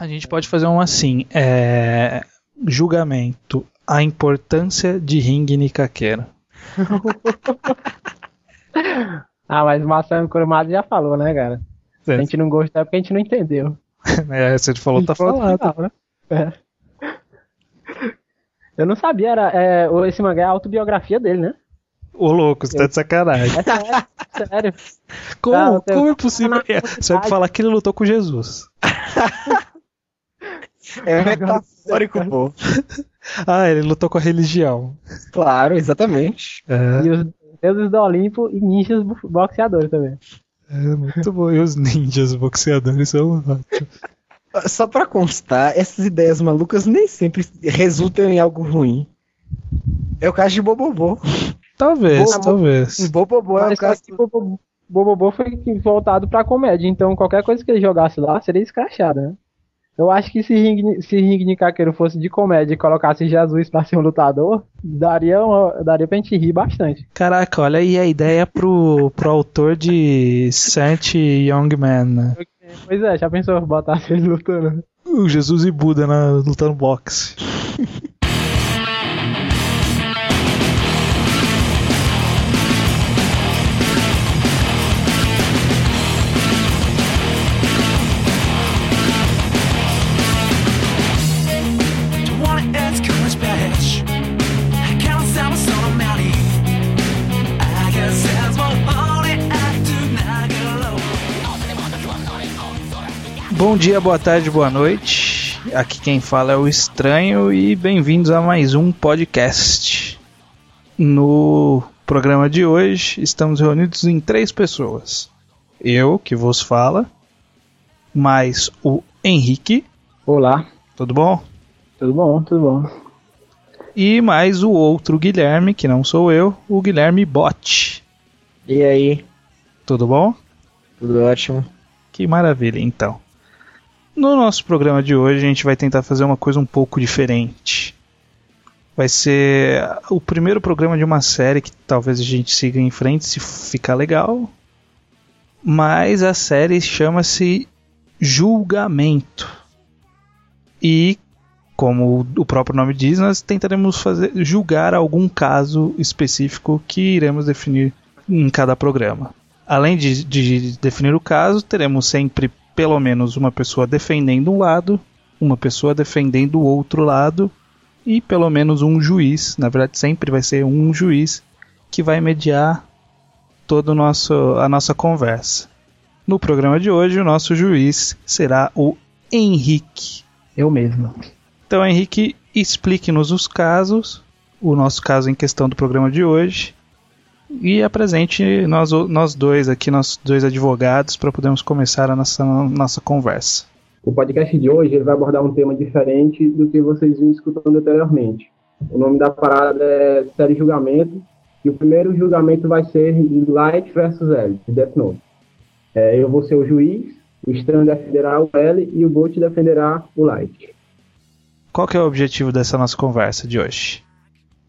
A gente pode fazer um assim: é... julgamento. A importância de ringue Nikaqueira. ah, mas o Marcelo Curumado já falou, né, cara? Se a gente não gostou é porque a gente não entendeu. é, você falou, tá falado. Final, né? É. Eu não sabia, era, é, esse mangá é a autobiografia dele, né? Ô louco, você tá de sacanagem. É sério, sério. Como, ah, como é possível? Você vai falar que ele lutou com Jesus. É metafórico, pô. Ah, ele lutou com a religião. Claro, exatamente. É. E os deuses do Olimpo e ninjas boxeadores também. É, muito bom. E os ninjas boxeadores são ótimos. Só pra constar, essas ideias malucas nem sempre resultam em algo ruim. É o caso de Bobobô. Talvez, Bobo, talvez. Bobobô é o caso. Que Bobobô, Bobobô foi voltado pra comédia, então qualquer coisa que ele jogasse lá seria escrachada, né? Eu acho que se Ring, se Ring Nikakeiro fosse de comédia e colocasse Jesus pra ser um lutador, daria, uma, daria pra gente rir bastante. Caraca, olha aí a ideia pro, pro autor de Sant Young Man, né? Pois é, já pensou botar eles lutando? O Jesus e Buda na, lutando boxe. Bom dia, boa tarde, boa noite. Aqui quem fala é o Estranho e bem-vindos a mais um podcast. No programa de hoje estamos reunidos em três pessoas. Eu, que vos fala, mais o Henrique. Olá. Tudo bom? Tudo bom, tudo bom. E mais o outro Guilherme, que não sou eu, o Guilherme Bot. E aí? Tudo bom? Tudo ótimo. Que maravilha, então. No nosso programa de hoje, a gente vai tentar fazer uma coisa um pouco diferente. Vai ser o primeiro programa de uma série que talvez a gente siga em frente se ficar legal. Mas a série chama-se Julgamento. E, como o próprio nome diz, nós tentaremos fazer, julgar algum caso específico que iremos definir em cada programa. Além de, de definir o caso, teremos sempre pelo menos uma pessoa defendendo um lado, uma pessoa defendendo o outro lado e pelo menos um juiz. Na verdade, sempre vai ser um juiz que vai mediar toda a nossa conversa. No programa de hoje, o nosso juiz será o Henrique. Eu mesmo. Então, Henrique, explique-nos os casos, o nosso caso em questão do programa de hoje, e apresente nós, nós dois aqui, nós dois advogados, para podermos começar a nossa, nossa conversa. O podcast de hoje ele vai abordar um tema diferente do que vocês vinham escutando anteriormente. O nome da parada é série julgamento, e o primeiro julgamento vai ser Light versus L, de Death Note. É, eu vou ser o juiz, o Stan defenderá o L e o Bolt defenderá o Light. Qual que é o objetivo dessa nossa conversa de hoje?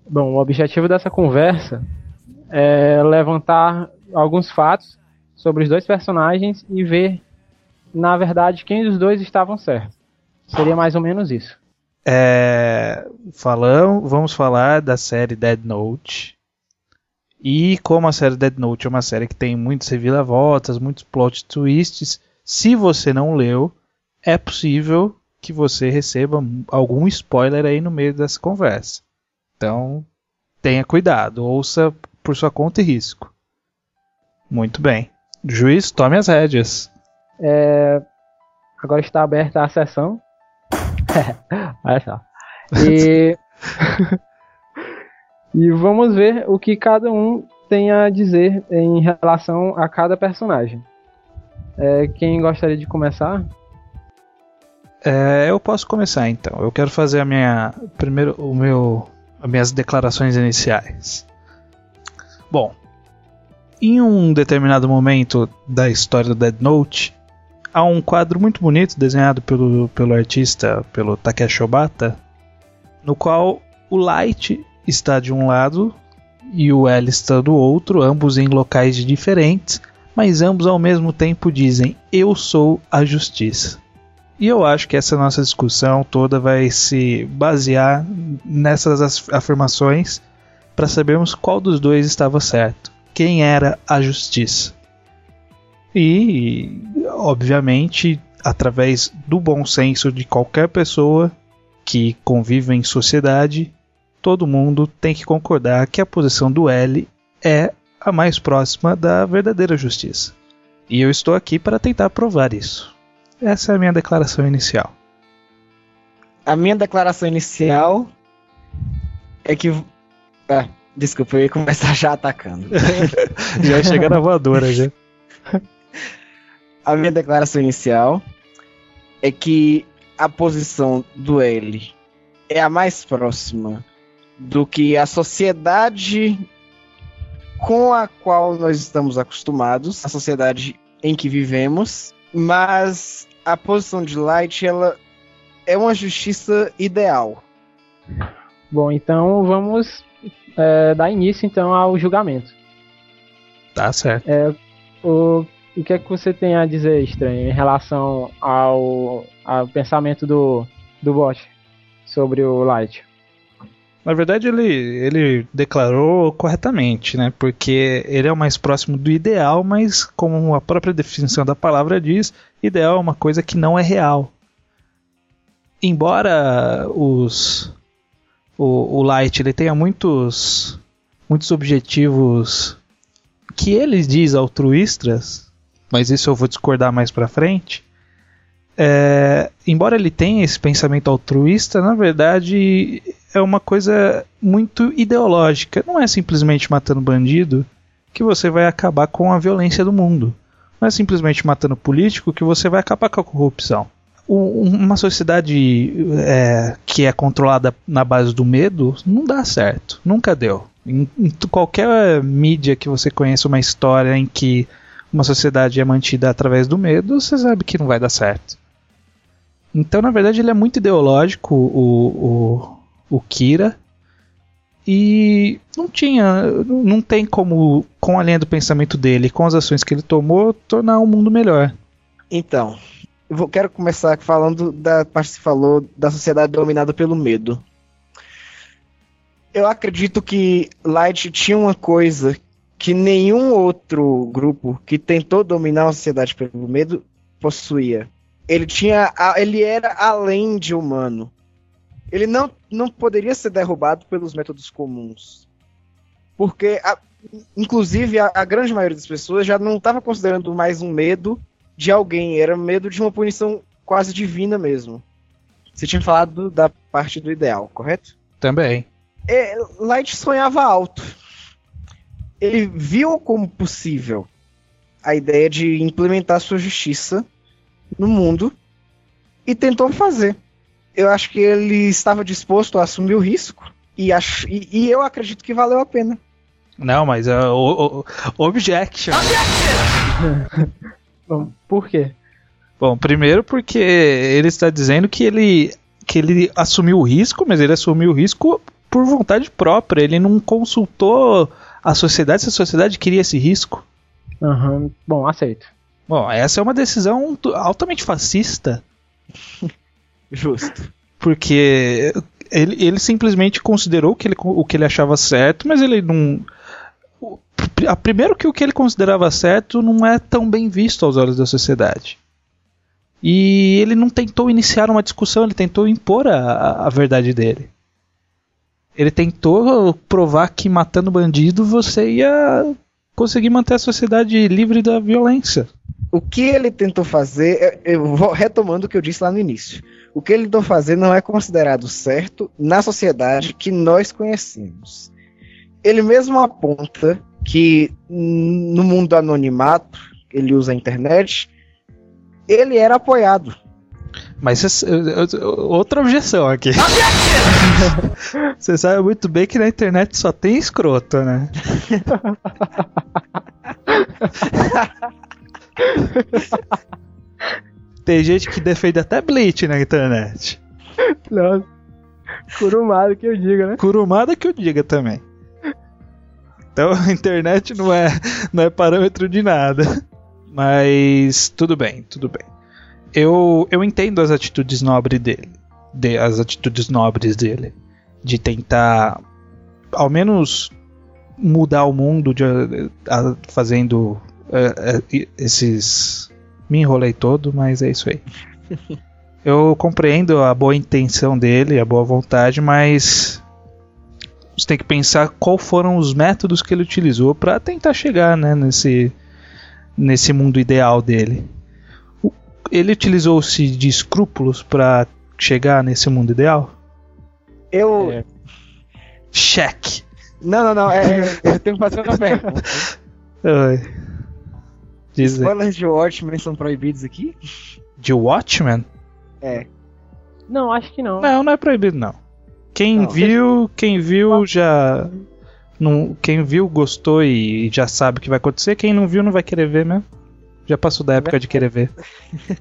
Bom, o objetivo dessa conversa é, levantar alguns fatos sobre os dois personagens e ver, na verdade, quem dos dois estavam certos. Seria mais ou menos isso. É, vamos falar da série Dead Note. E como a série Dead Note é uma série que tem muitas reviravoltas, muitos plot twists, se você não leu, é possível que você receba algum spoiler aí no meio dessa conversa. Então, tenha cuidado, ouça por sua conta e risco. Muito bem. Juiz, tome as rédeas. É... Agora está aberta a sessão. Olha só. E... e vamos ver o que cada um tem a dizer em relação a cada personagem. É, quem gostaria de começar? É, eu posso começar então. Eu quero fazer a minha primeiro o meu as minhas declarações iniciais. Bom, em um determinado momento da história do Dead Note, há um quadro muito bonito desenhado pelo, pelo artista, pelo Takeshi Obata, no qual o Light está de um lado e o L está do outro, ambos em locais diferentes, mas ambos ao mesmo tempo dizem: Eu sou a justiça. E eu acho que essa nossa discussão toda vai se basear nessas afirmações para sabermos qual dos dois estava certo. Quem era a justiça? E, obviamente, através do bom senso de qualquer pessoa que convive em sociedade, todo mundo tem que concordar que a posição do L é a mais próxima da verdadeira justiça. E eu estou aqui para tentar provar isso. Essa é a minha declaração inicial. A minha declaração inicial é que. Ah, desculpa, eu ia começar já atacando. já chega na voadora já. A minha declaração inicial é que a posição do L é a mais próxima do que a sociedade com a qual nós estamos acostumados, a sociedade em que vivemos, mas a posição de Light ela é uma justiça ideal. Bom, então vamos é, dar início então ao julgamento. Tá certo. É, o, o que é que você tem a dizer, estranho, em relação ao, ao pensamento do, do bot sobre o Light? Na verdade, ele, ele declarou corretamente, né? Porque ele é o mais próximo do ideal, mas como a própria definição da palavra diz, ideal é uma coisa que não é real. Embora os o, o Light ele tenha muitos muitos objetivos que ele diz altruístas, mas isso eu vou discordar mais para frente. É, embora ele tenha esse pensamento altruísta, na verdade é uma coisa muito ideológica. Não é simplesmente matando bandido que você vai acabar com a violência do mundo. Não é simplesmente matando político que você vai acabar com a corrupção. Uma sociedade é, que é controlada na base do medo não dá certo. Nunca deu. Em, em qualquer mídia que você conheça uma história em que uma sociedade é mantida através do medo, você sabe que não vai dar certo. Então, na verdade, ele é muito ideológico, o, o, o Kira. E não tinha, não tem como, com a linha do pensamento dele, com as ações que ele tomou, tornar o mundo melhor. Então, eu vou, quero começar falando da parte que você falou da sociedade dominada pelo medo. Eu acredito que Light tinha uma coisa que nenhum outro grupo que tentou dominar a sociedade pelo medo possuía. Ele tinha, ele era além de humano ele não, não poderia ser derrubado pelos métodos comuns. Porque, a, inclusive, a, a, grande maioria das pessoas já não estava considerando mais um medo de alguém, era medo de uma punição quase divina mesmo. Você tinha falado da parte do ideal, correto? Também. É, Light sonhava alto. Ele viu como possível a ideia de implementar sua justiça no mundo e tentou fazer eu acho que ele estava disposto a assumir o risco e, acho, e, e eu acredito que valeu a pena. Não, mas uh, o, o, objection. Objection! Bom, por quê? Bom, primeiro porque ele está dizendo que ele que ele assumiu o risco, mas ele assumiu o risco por vontade própria. Ele não consultou a sociedade se a sociedade queria esse risco. Uhum. Bom, aceito. Bom, essa é uma decisão altamente fascista. Justo. Porque ele, ele simplesmente considerou que ele, o que ele achava certo, mas ele não. A, primeiro que o que ele considerava certo não é tão bem visto aos olhos da sociedade. E ele não tentou iniciar uma discussão, ele tentou impor a, a verdade dele. Ele tentou provar que matando bandido você ia conseguir manter a sociedade livre da violência. O que ele tentou fazer, eu vou retomando o que eu disse lá no início o que ele tentou fazer não é considerado certo na sociedade que nós conhecemos. Ele mesmo aponta que no mundo do anonimato, ele usa a internet, ele era apoiado. Mas outra objeção aqui. Você sabe muito bem que na internet só tem escroto, né? Tem gente que defende até Bleach na internet. Nossa. Curumada que eu diga, né? Curumada que eu diga também. Então a internet não é, não é parâmetro de nada. Mas tudo bem, tudo bem. eu, eu entendo as atitudes nobres dele. De, as atitudes nobres dele. De tentar, ao menos, mudar o mundo de, a, fazendo uh, esses. Me enrolei todo, mas é isso aí. eu compreendo a boa intenção dele, a boa vontade, mas você tem que pensar qual foram os métodos que ele utilizou para tentar chegar né, nesse, nesse mundo ideal dele. Ele utilizou-se de escrúpulos para chegar nesse mundo ideal? Eu. É. Check. Não, não, não. É, eu tenho que fazer uma pergunta. Diz Spoilers de Watchmen são proibidos aqui? De Watchmen? É. Não, acho que não. Não, não é proibido não. Quem não, viu, quem viu já. Não, quem viu gostou e já sabe o que vai acontecer. Quem não viu não vai querer ver mesmo. Já passou da época de querer ver.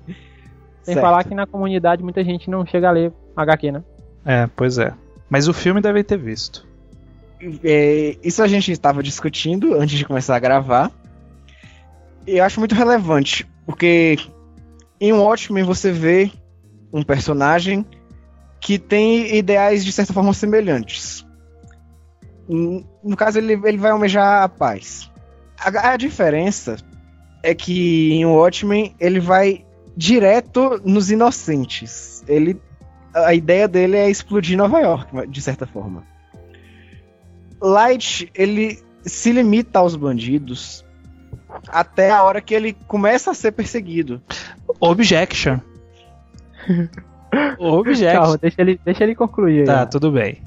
Sem falar que na comunidade muita gente não chega a ler HQ, né? É, pois é. Mas o filme deve ter visto. É, isso a gente estava discutindo antes de começar a gravar. E eu acho muito relevante, porque em Watchmen você vê um personagem que tem ideais de certa forma semelhantes. No caso, ele, ele vai almejar a paz. A, a diferença é que em Watchmen ele vai direto nos inocentes. Ele, a ideia dele é explodir Nova York, de certa forma. Light, ele se limita aos bandidos até a hora que ele começa a ser perseguido. Objection. Objection. Calma, deixa ele, deixa ele concluir. Tá, aí. tudo bem.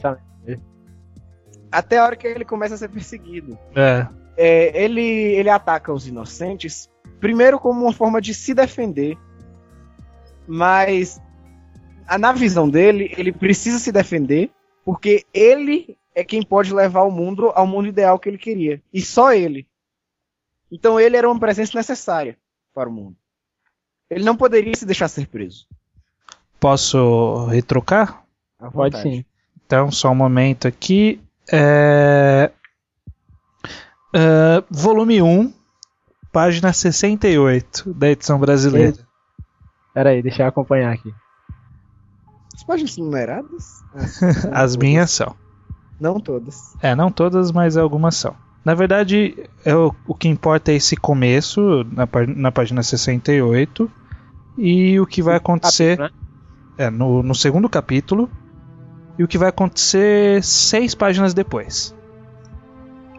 Até a hora que ele começa a ser perseguido. É. é. ele, ele ataca os inocentes, primeiro como uma forma de se defender, mas na visão dele, ele precisa se defender porque ele é quem pode levar o mundo ao mundo ideal que ele queria. E só ele. Então ele era uma presença necessária para o mundo. Ele não poderia se deixar ser preso. Posso retrocar? Pode sim. Então, só um momento aqui. É... Uh, volume 1, página 68 da edição brasileira. Pera aí, deixa eu acompanhar aqui. As páginas são numeradas? Ah, As minhas são. Não todas. É, não todas, mas algumas são. Na verdade, é o, o que importa é esse começo, na, na página 68, e o que vai acontecer capítulo, né? É, no, no segundo capítulo, e o que vai acontecer seis páginas depois.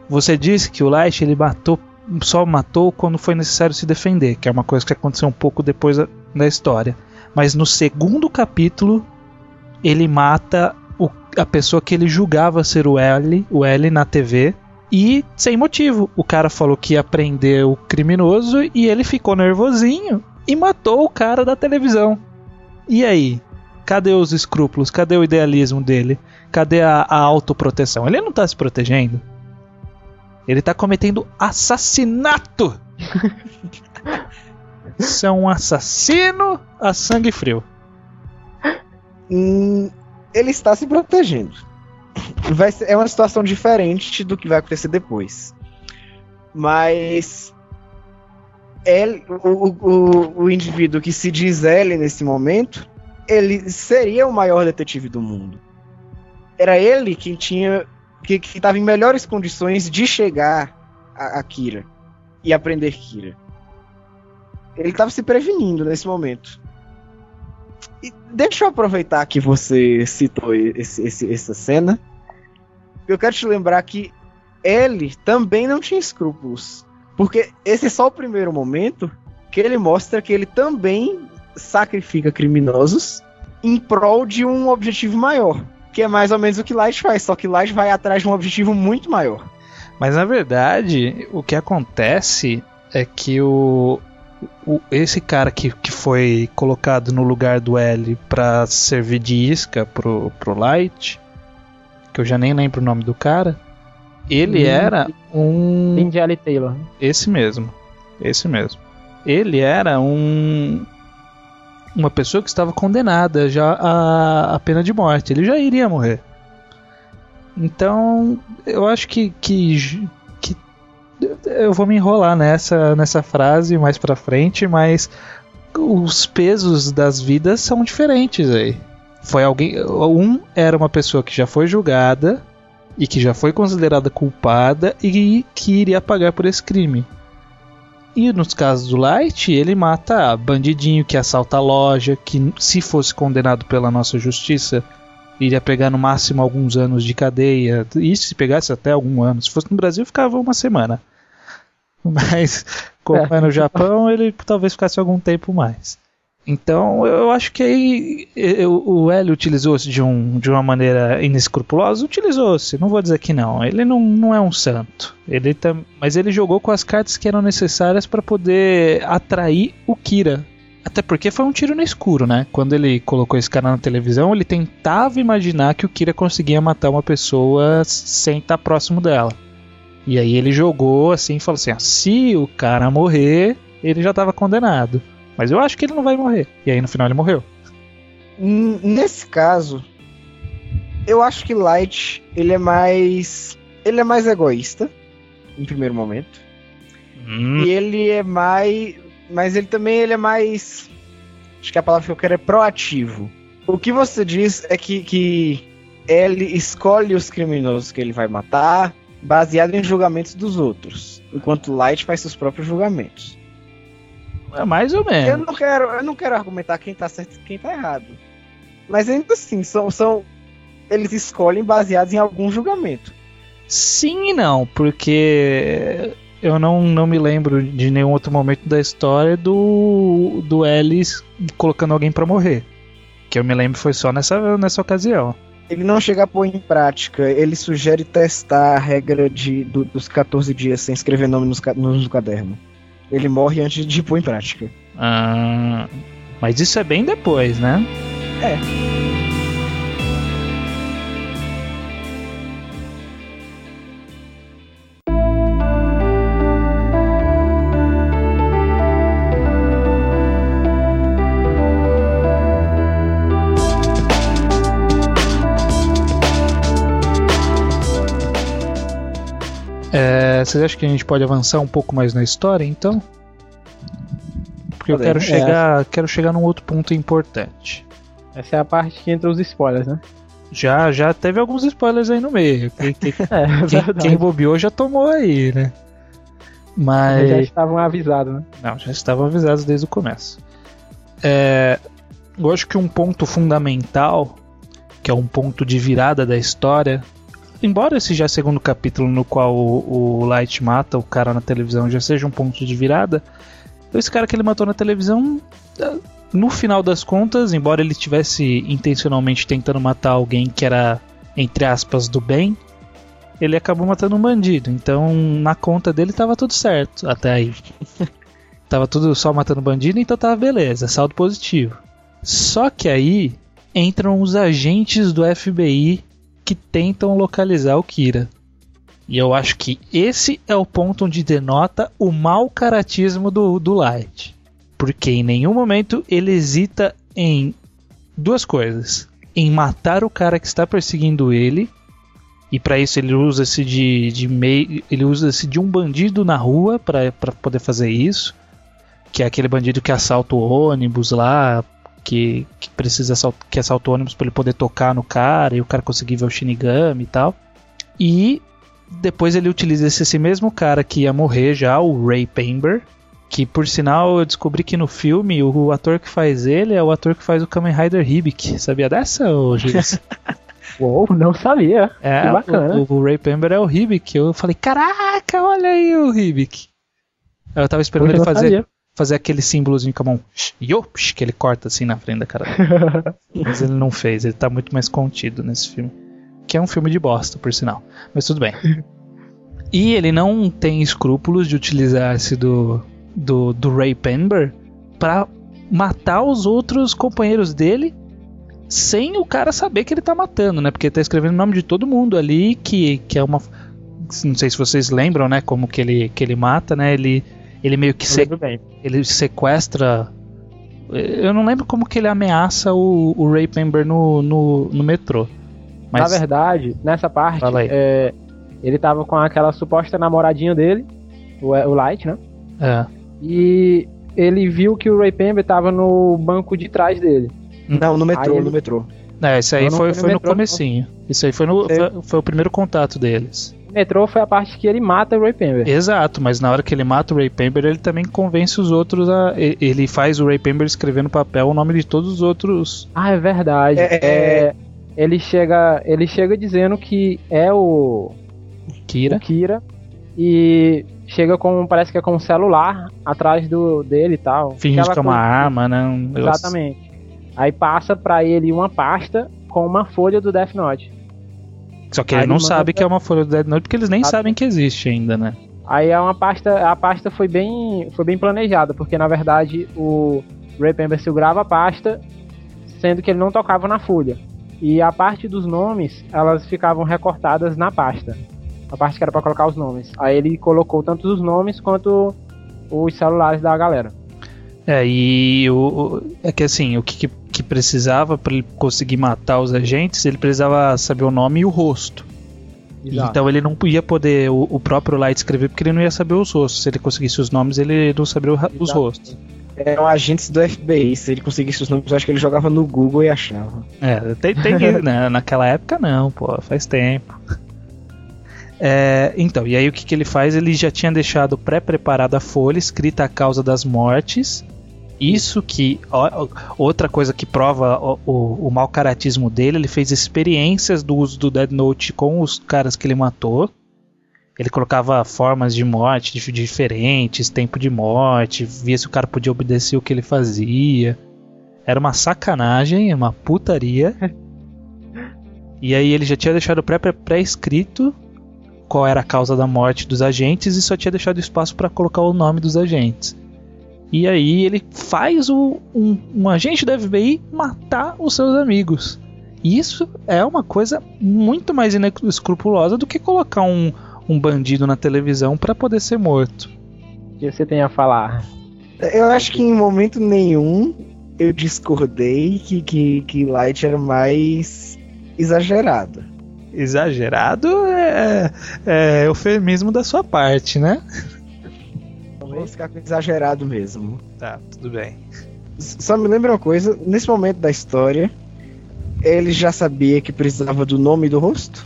Você disse que o Light ele matou, só matou quando foi necessário se defender, que é uma coisa que aconteceu um pouco depois da, história. Mas no segundo capítulo, ele mata o, a pessoa que ele julgava ser o L, o L na TV, e sem motivo. O cara falou que ia prender o criminoso e ele ficou nervosinho e matou o cara da televisão. E aí? Cadê os escrúpulos? Cadê o idealismo dele? Cadê a, a autoproteção? Ele não tá se protegendo. Ele tá cometendo assassinato! Isso é um assassino a sangue frio. Hum, ele está se protegendo vai ser, é uma situação diferente do que vai acontecer depois. Mas ele, o, o, o indivíduo que se diz ele nesse momento, ele seria o maior detetive do mundo. Era ele quem tinha que estava em melhores condições de chegar a, a Kira e aprender Kira. Ele estava se prevenindo nesse momento. E deixa eu aproveitar que você citou esse, esse, essa cena. Eu quero te lembrar que ele também não tinha escrúpulos. Porque esse é só o primeiro momento que ele mostra que ele também sacrifica criminosos em prol de um objetivo maior. Que é mais ou menos o que Light faz, só que Light vai atrás de um objetivo muito maior. Mas na verdade, o que acontece é que o, o, esse cara que, que foi colocado no lugar do L para servir de isca pro, pro Light, que eu já nem lembro o nome do cara, ele hum, era um. Lindy L. Taylor. Esse mesmo. Esse mesmo. Ele era um. Uma pessoa que estava condenada já à, à pena de morte. Ele já iria morrer. Então, eu acho que, que, eu vou me enrolar nessa, nessa frase mais pra frente, mas os pesos das vidas são diferentes aí. Foi alguém. Um era uma pessoa que já foi julgada e que já foi considerada culpada e que iria pagar por esse crime. E nos casos do Light, ele mata bandidinho que assalta a loja, que se fosse condenado pela nossa justiça, iria pegar no máximo alguns anos de cadeia. E se pegasse até algum ano. Se fosse no Brasil, ficava uma semana. Mas, como é, é no Japão, ele talvez ficasse algum tempo mais. Então, eu acho que aí eu, o Hélio utilizou-se de, um, de uma maneira inescrupulosa. Utilizou-se, não vou dizer que não. Ele não, não é um santo. Ele tam, mas ele jogou com as cartas que eram necessárias para poder atrair o Kira. Até porque foi um tiro no escuro, né? Quando ele colocou esse cara na televisão, ele tentava imaginar que o Kira conseguia matar uma pessoa sem estar próximo dela. E aí ele jogou assim e falou assim: se o cara morrer, ele já estava condenado. Mas eu acho que ele não vai morrer. E aí no final ele morreu. Nesse caso, eu acho que Light ele é mais ele é mais egoísta em primeiro momento. Hum. E ele é mais mas ele também ele é mais acho que a palavra que eu quero é proativo. O que você diz é que, que ele escolhe os criminosos que ele vai matar baseado em julgamentos dos outros, enquanto Light faz seus próprios julgamentos. É mais ou menos. Eu não quero, eu não quero argumentar quem tá certo e quem tá errado. Mas ainda assim, são, são. Eles escolhem baseados em algum julgamento. Sim e não, porque eu não, não me lembro de nenhum outro momento da história do, do Ellis colocando alguém para morrer. Que eu me lembro foi só nessa, nessa ocasião. Ele não chega a pôr em prática, ele sugere testar a regra de, do, dos 14 dias sem escrever nome no, no, no caderno. Ele morre antes de pôr em prática. Ah, mas isso é bem depois, né? É. vocês acham que a gente pode avançar um pouco mais na história, então? Porque eu quero chegar, é. quero chegar num outro ponto importante. Essa é a parte que entra os spoilers, né? Já, já teve alguns spoilers aí no meio. Quem, quem, é, quem, quem bobeou já tomou aí, né? Mas. Já estavam avisados, né? Não, já estavam avisados desde o começo. É, eu acho que um ponto fundamental, que é um ponto de virada da história, embora esse já segundo capítulo no qual o, o, Light mata o cara na televisão já seja um ponto de virada, esse cara que ele matou na televisão, eh, no final das contas, embora ele estivesse intencionalmente tentando matar alguém que era, entre aspas, do bem, ele acabou matando um bandido. Então, na conta dele tava tudo certo até aí. tava tudo só matando bandido, então tava beleza, saldo positivo. Só que aí entram os agentes do FBI que tentam localizar o Kira. E eu acho que esse é o ponto onde denota o mau caratismo do, do Light. Porque em nenhum momento ele hesita em duas coisas: em matar o cara que está perseguindo ele. E para isso ele usa-se de, de meio, ele usa-se de um bandido na rua para poder fazer isso, que é aquele bandido que assalta o ônibus lá, que, precisa que assalta o ônibus para ele poder tocar no cara e o cara conseguir ver o Shinigami e tal. E depois ele utiliza esse, esse mesmo cara que ia morrer já, o Ray Pember, que por sinal eu descobri que no filme o, o, ator que faz ele é o ator que faz o Kamen Rider Hibik. Sabia dessa, ô Gilles? Uou, não sabia. É, que bacana. O, o, Ray Pember é o Hibik. Eu falei, caraca, olha aí o Hibik. Eu tava esperando ele fazer. Sabia fazer aquele símbolozinho com a mão, yops, que ele corta assim na frente da cara dele. Mas ele não fez, ele tá muito mais contido nesse filme. Que é um filme de bosta, por sinal. Mas tudo bem. E ele não tem escrúpulos de utilizar-se do, do, do Ray Penber para matar os outros companheiros dele sem o cara saber que ele tá matando, né? Porque ele tá escrevendo o nome de todo mundo ali, que, que é uma. Não sei se vocês lembram, né? Como que ele, que ele mata, né? Ele ele meio que se, ele sequestra. Eu não lembro como que ele ameaça o, o Ray Pember no, no, no metrô. Mas... Na verdade, nessa parte, é, ele tava com aquela suposta namoradinha dele, o, o Light, né? É. E ele viu que o Ray Pember tava no banco de trás dele. Não, no metrô, Aí ele- no metrô. É, isso aí foi, fui no foi no comecinho. Isso aí foi, no, foi, foi o primeiro contato deles. O metrô foi a parte que ele mata o Ray Pember. Exato, mas na hora que ele mata o Ray Pember, ele também convence os outros a. Ele faz o Ray Pember escrever no papel o nome de todos os outros. Ah, é verdade. É, É, ele chega, ele chega dizendo que é o, Kira. o Kira e chega com parece que é com um celular atrás do dele e tal. Fingindo Aquela que é uma coisa- arma, né? Exatamente. Aí passa pra ele uma pasta com uma folha do Death Note. Só que Aí ele não manda- sabe que é uma folha do Dead Note porque eles nem Exato. sabem que existe ainda, né? Aí é uma pasta, a pasta foi bem, foi bem planejada, porque na verdade o Ray Pember segurava a pasta, sendo que ele não tocava na folha. E a parte dos nomes, elas ficavam recortadas na pasta. A parte que era pra colocar os nomes. Aí ele colocou tanto os nomes quanto os celulares da galera. É, e o, é que assim, o que, que- precisava pra ele conseguir matar os agentes, ele precisava saber o nome e o rosto. Então ele não ia poder o, o próprio Light escrever porque ele não ia saber os rostos. Se ele conseguisse os nomes, ele não ra- os Exato. rostos. Eram agentes do FBI. Se ele conseguisse os nomes, eu acho que ele jogava no Google e achava. É, tem, tem né? naquela época não, pô, faz tempo. É, então, e aí o que, que ele faz? Ele já tinha deixado pré-preparada a folha escrita a causa das mortes. Isso que. ó, outra coisa que prova o, o, o mau caratismo dele, ele fez experiências do uso do Dead Note com os caras que ele matou. Ele colocava formas de morte dif- diferentes, tempo de morte, via se o cara podia obedecer o que ele fazia. Era uma sacanagem, uma putaria. E aí ele já tinha deixado pré- pré- pré-escrito qual era a causa da morte dos agentes e só tinha deixado espaço para colocar o nome dos agentes. E aí ele faz o, um, um agente da FBI matar os seus amigos. E Isso é uma coisa muito mais inescrupulosa do que colocar um, um bandido na televisão para poder ser morto. O que você tem a falar? Eu acho que em momento nenhum eu discordei que, que, que Light era mais exagerado. Exagerado é, é eufemismo da sua parte, né? Vamos ficar com exagerado mesmo. Tá, tudo bem. Só me lembra uma coisa, nesse momento da história, ele já sabia que precisava do nome e do rosto?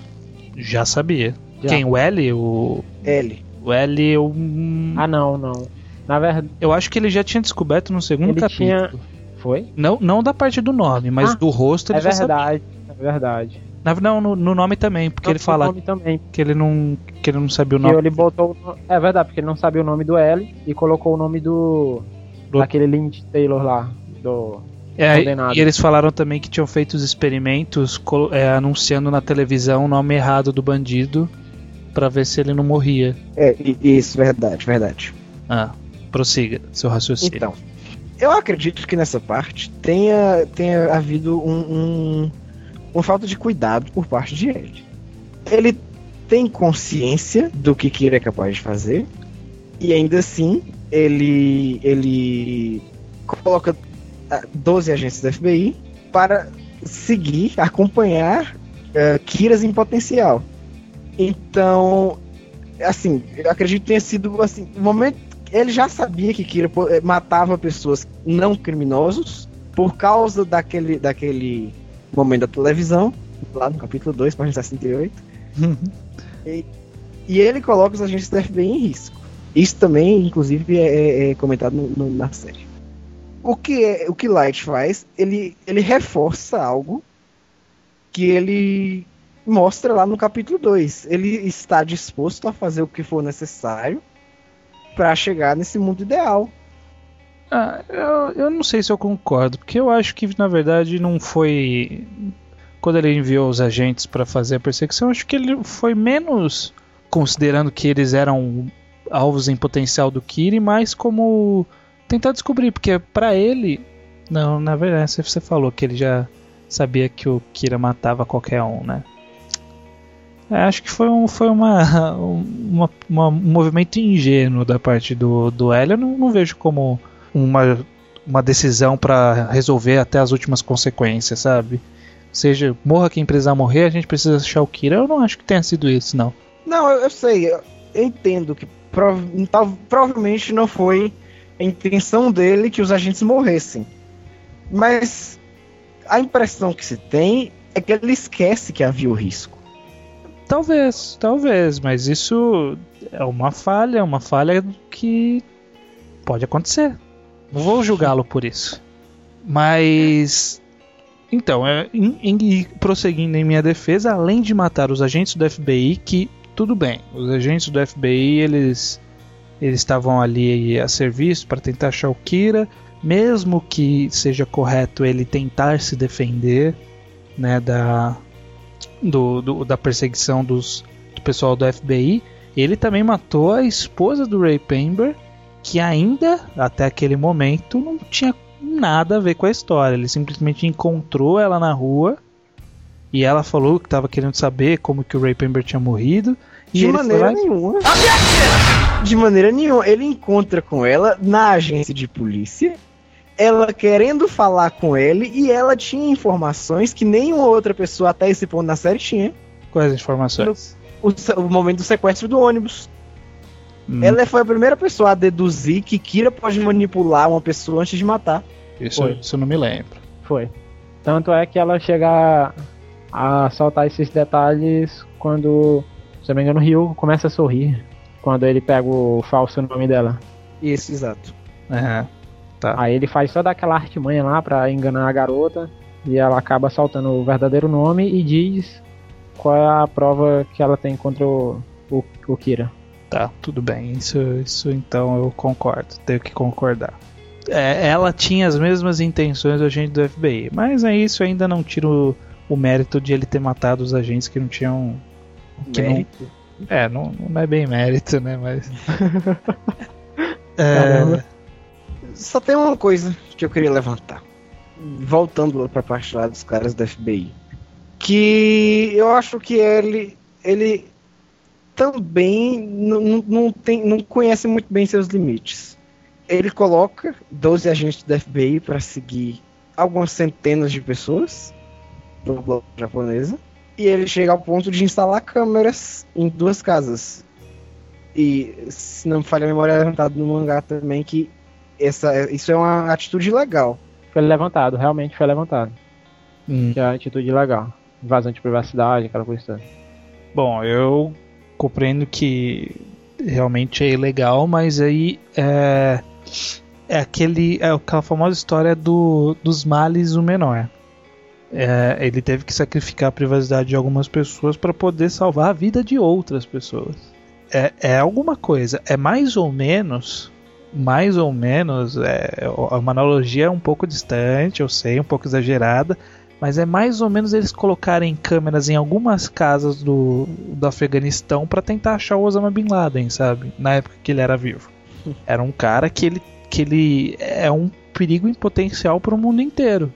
Já sabia. Já. Quem? O L? O, L. o L, eu, hum, Ah, não, não. Na verdade, eu acho que ele já tinha descoberto no segundo Ele capítulo. tinha- foi? Não, não da parte do nome, mas Ah, do rosto ele É já sabia. verdade, é verdade. Na- Não, no, no nome também, porque Não, ele fala nome também. que ele não que ele não sabia o Que nome. ele botou. É verdade, porque ele não sabia o nome do L e colocou o nome do. Do- Daquele Lind Taylor lá. Do. É, e eles falaram também que tinham feito os experimentos é, anunciando na televisão o nome errado do bandido pra ver se ele não morria. É, isso, verdade, verdade. Ah, prossiga seu raciocínio. Então, eu acredito que nessa parte tenha, tenha havido um, um, uma falta de cuidado por parte de ele. Ele tem consciência do que Kira é capaz de fazer e ainda assim ele ele coloca ah, 12 agentes da FBI para seguir, acompanhar ah, Kiras em potencial. Então, assim, eu acredito que tenha sido assim, o momento ele já sabia que Kira matava pessoas não criminosos por causa daquele, daquele momento da televisão, lá no capítulo 2, página 68. e, e ele coloca os agentes da FBI em risco. Isso também, inclusive, é, é- é comentado no- no- na série. O que, é, o que Light faz, ele, ele reforça algo que ele mostra lá no capítulo 2. Ele está disposto a fazer o que for necessário para chegar nesse mundo ideal. Ah, eu, eu não sei se eu concordo, porque eu acho que na verdade não foi. Quando ele enviou os agentes pra fazer a perseguição, acho que ele foi menos considerando que eles eram alvos em potencial do Kiri, mais como tentar descobrir, porque pra ele. Não, na verdade, você- falou que ele já sabia que o Kira matava qualquer um, né? É, acho que foi, um, foi uma, uma- uma- um movimento ingênuo da parte do, do L. Eu não, não vejo como uma, uma decisão pra resolver até as últimas consequências, sabe? Seja, morra quem precisar morrer, a gente precisa achar o Kira. Eu não acho que tenha sido isso, não. Não, eu, eu sei, eu, eu entendo que prov- tal- provavelmente não foi a intenção dele que os agentes morressem. Mas a impressão que se tem é que ele esquece que havia o risco. Talvez, talvez, mas isso é uma falha, uma falha que pode acontecer. Não vou julgá-lo por isso. Mas. Então, é, em, em, prosseguindo em minha defesa, além de matar os agentes do FBI, que tudo bem, os agentes do FBI eles eles estavam ali a serviço para tentar achar o Kira, mesmo que seja correto ele tentar se defender, né, da do, do, da perseguição dos, do pessoal do FBI, ele também matou a esposa do Ray Pember, que ainda até aquele momento não tinha nada a ver com a história. Ele simplesmente encontrou ela na rua e ela falou que estava querendo saber como que o Ray Pember tinha morrido. De maneira nenhuma. De maneira nenhuma. Ele encontra com ela na agência de polícia. Ela querendo falar com ele e ela tinha informações que nenhuma outra pessoa até esse ponto na série tinha. Quais informações? O, o momento do sequestro do ônibus. Hum. Ela foi a primeira pessoa a deduzir que Kira pode manipular uma pessoa antes de matar. Isso, isso eu não me lembro. Foi. Tanto é que ela chega a soltar esses detalhes quando, se não me engano, o Ryu começa a sorrir quando ele pega o falso nome dela. Isso, exato. Uhum. Tá. Aí ele faz toda aquela artimanha lá pra enganar a garota e ela acaba soltando o verdadeiro nome e diz qual é a prova que ela tem contra o, o, o Kira. Tá, tudo bem. Isso, isso então eu concordo. Tenho que concordar. É, ela tinha as mesmas intenções do agente do FBI, mas aí isso ainda não tira o, o mérito de ele ter matado os agentes que não tinham. Que mérito? Não, é, não, não é bem mérito, né? Mas. é, só tem uma coisa que eu queria levantar. Voltando pra parte lá dos caras do FBI. Que eu acho que ele. ele também não, não, tem, não conhece muito bem seus limites. Ele coloca 12 agentes do FBI para seguir algumas centenas de pessoas do japonesa e ele chega ao ponto de instalar câmeras em duas casas. E se não me falha a memória, é levantado no mangá também que essa, isso é uma atitude legal. Foi levantado, realmente foi levantado. Hum. Que é uma atitude legal. Invasão de privacidade, aquela coisa. Bom, eu compreendo que realmente é ilegal, mas aí é, é aquele é aquela famosa história do, dos males o menor. É, ele teve que sacrificar a privacidade de algumas pessoas para poder salvar a vida de outras pessoas. É, é alguma coisa. É mais ou menos, mais ou menos, é, uma analogia um pouco distante, eu sei, um pouco exagerada, mas é mais ou menos eles colocarem câmeras em algumas casas do, do Afeganistão para tentar achar o Osama Bin Laden, sabe? Na época que ele era vivo. Era um cara que ele, que ele é um perigo em potencial para o mundo inteiro.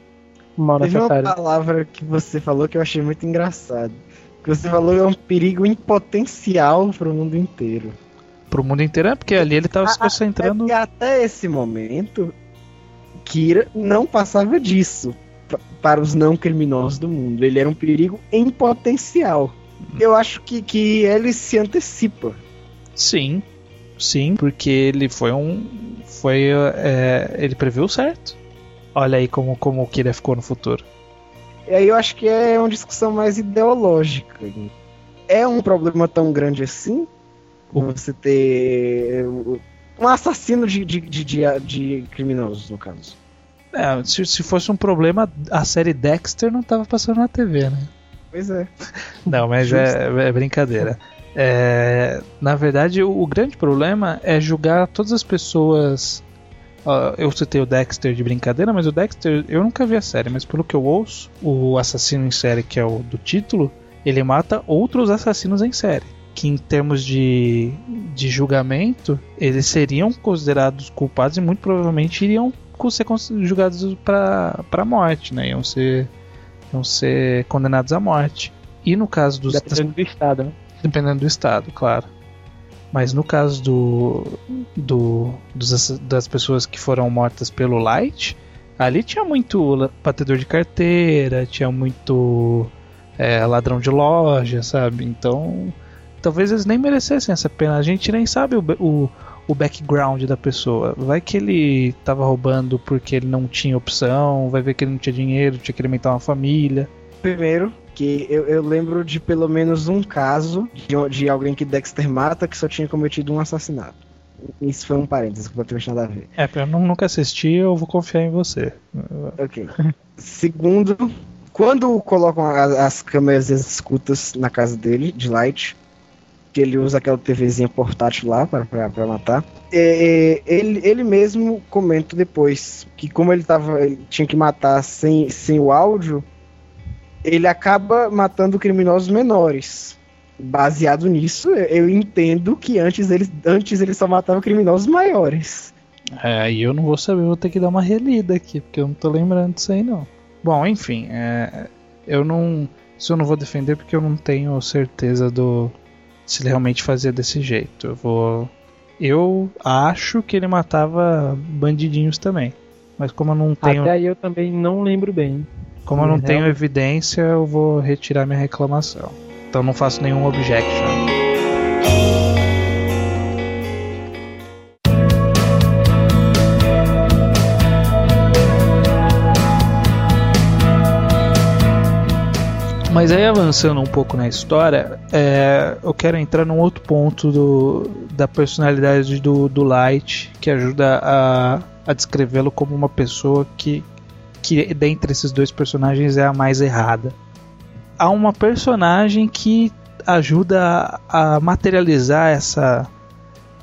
Mal Teve uma palavra que você falou que eu achei muito engraçado. Que você falou é um perigo em potencial para o mundo inteiro. Para o mundo inteiro é porque ali ele estava se concentrando. É até esse momento, Kira não passava disso para os não criminosos do mundo. Ele era um perigo em potencial. Eu acho que, que ele se antecipa. Sim, sim, porque ele foi um. Foi. É, ele previu certo. Olha aí como, como o Kira ficou no futuro. E aí eu acho que é uma discussão mais ideológica. É um problema tão grande assim? Você ter um assassino de, de, de, de, de criminosos, no caso. É, se, se fosse um problema, a série Dexter não tava passando na TV, né? Pois é. Não, mas é, é, brincadeira. É, na verdade, o, o, grande problema é julgar todas as pessoas. Uh, eu citei o Dexter de brincadeira, mas o Dexter, eu nunca vi a série, mas pelo que eu ouço, o assassino em série, que é o do título, ele mata outros assassinos em série. Que em termos de, de julgamento, eles seriam considerados culpados e muito provavelmente iriam ser julgados para a morte, né? Iam ser, iam ser condenados à morte. E no caso dos. Dependendo do Estado, né? Dependendo do Estado, claro. Mas no caso do, do dos, das pessoas que foram mortas pelo Light, ali tinha muito batedor de carteira, tinha muito é, ladrão de loja, sabe? Então, talvez eles nem merecessem essa pena. A gente nem sabe o, o, o background da pessoa. Vai que ele tava roubando porque ele não tinha opção, vai ver que ele não tinha dinheiro, tinha que alimentar uma família. Primeiro, que eu, eu lembro de pelo menos um caso de, de alguém que Dexter mata que só tinha cometido um assassinato. Isso foi um parênteses, completamente nada a ver. É, eu não, nunca assisti, eu vou confiar em você. Ok. Segundo, quando colocam as, as câmeras e as escutas na casa dele, de Light, que ele usa aquela TVzinha portátil lá para matar. É, ele, ele mesmo comenta depois que como ele tava, ele tinha que matar sem, sem o áudio, ele acaba matando criminosos menores. Baseado nisso, eu entendo que antes ele, antes ele só matava criminosos maiores. É, e eu não vou saber, vou ter que dar uma relida aqui, porque eu não tô lembrando disso aí não. Bom, enfim, é, eu não. Isso eu não vou defender porque eu não tenho certeza do, se ele realmente fazia desse jeito. Eu vou. Eu acho que ele matava bandidinhos também. Mas como eu não tenho. Até aí eu também não lembro bem. Como eu não tenho evidência, eu vou retirar minha reclamação. Então não faço nenhum objection. Mas aí avançando um pouco na história, é, eu quero entrar num outro ponto do, da personalidade do, do Light, que ajuda a, a descrevê-lo como uma pessoa que, que, dentre esses dois personagens, é a mais errada. Há uma personagem que ajuda a, materializar essa,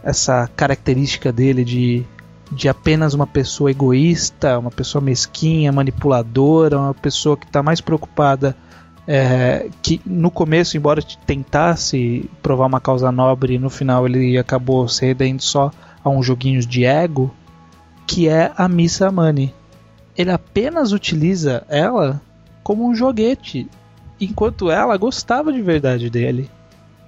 essa característica dele de, de apenas uma pessoa egoísta, uma pessoa mesquinha, manipuladora, uma pessoa que está mais preocupada é, que no começo, embora tentasse provar uma causa nobre, no final ele acabou se rendendo só a uns joguinhos de ego, que é a Missa Money. Ele apenas utiliza ela como um joguete, enquanto ela gostava de verdade dele.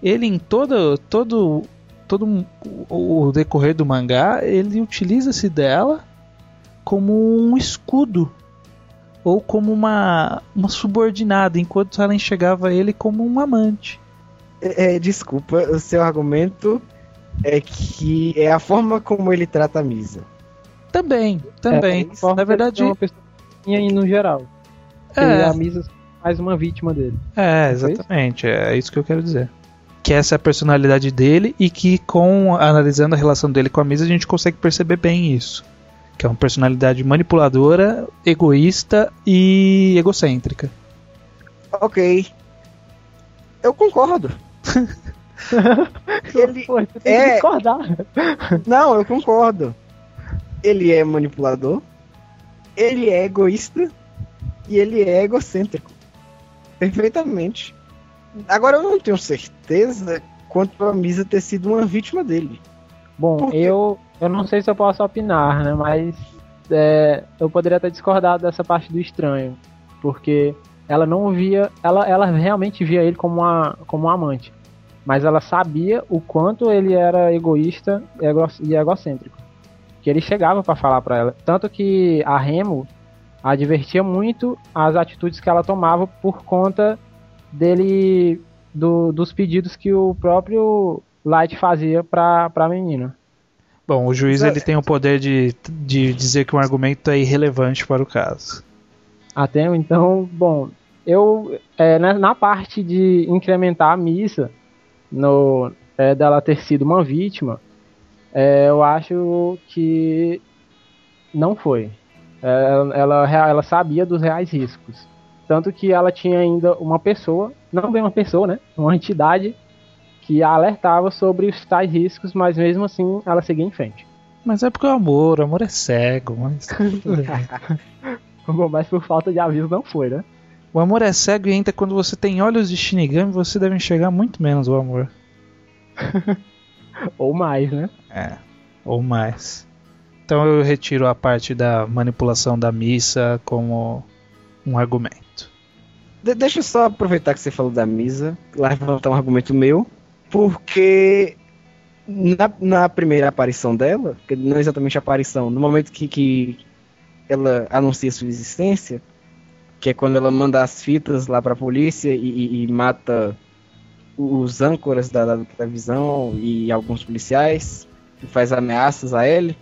Ele em todo todo todo o decorrer do mangá, ele utiliza-se dela como um escudo ou como uma, uma subordinada, enquanto ela enxergava ele como um amante. É, é, desculpa, o seu argumento é que é a forma como ele trata a Misa. Também, também. É, Na verdade, é uma pessoa no geral. É. a Misa é mais uma vítima dele. É, exatamente. É isso que eu quero dizer. Que essa é a personalidade dele e que com analisando a relação dele com a Misa a gente consegue perceber bem isso que é uma personalidade manipuladora, egoísta e egocêntrica. Ok. Eu concordo. ele Pô, é... discordar. Não, eu concordo. Ele é manipulador, ele é egoísta e ele é egocêntrico. Perfeitamente. Agora eu não tenho certeza quanto a Misa ter sido uma vítima dele. Bom, Porque... eu eu não sei se eu posso opinar, né? Mas é, eu poderia ter discordado dessa parte do estranho. Porque ela não via. Ela, ela realmente via ele como, uma, como um amante. Mas ela sabia o quanto ele era egoísta e egocêntrico. Que ele chegava para falar para ela. Tanto que a Remo advertia muito as atitudes que ela tomava por conta dele. Do, dos pedidos que o próprio Light fazia pra, pra menina. Bom, o juiz ele tem o poder de, de dizer que um argumento é irrelevante para o caso. Até então, bom, eu é, na, na, parte de incrementar a missa, no, é, dela ter sido uma vítima, é, eu acho que não foi. É, ela, ela, ela sabia dos reais riscos. Tanto que ela tinha ainda uma pessoa, não bem uma pessoa, né? Uma entidade que alertava sobre os tais riscos, mas mesmo assim ela seguia em frente. Mas é porque o amor, o amor é cego, mas. Bom, mas por falta de aviso não foi, né? O amor é cego e ainda quando você tem olhos de Shinigami, você deve enxergar muito menos o amor. ou mais, né? É, ou mais. Então eu retiro a parte da manipulação da missa como um argumento. De deixa eu só aproveitar que você falou da missa, levantar um argumento meu. Porque na, na primeira aparição dela, não é exatamente aparição, no momento que, que ela anuncia sua existência, que é quando ela manda as fitas lá pra polícia e, e, e mata os âncoras da, da televisão e alguns policiais. que faz ameaças a ele,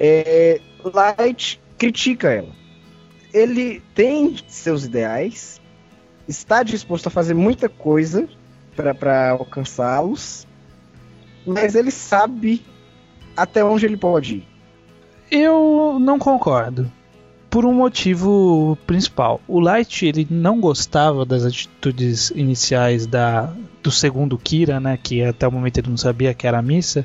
é, Light critica ela. Ele tem seus ideais, está disposto a fazer muita coisa para alcançá-los, mas ele sabe até onde ele pode ir. Eu não concordo. Por um motivo principal. O Light ele não gostava das atitudes iniciais da, do segundo Kira, né? Que até o momento ele não sabia que era a missa.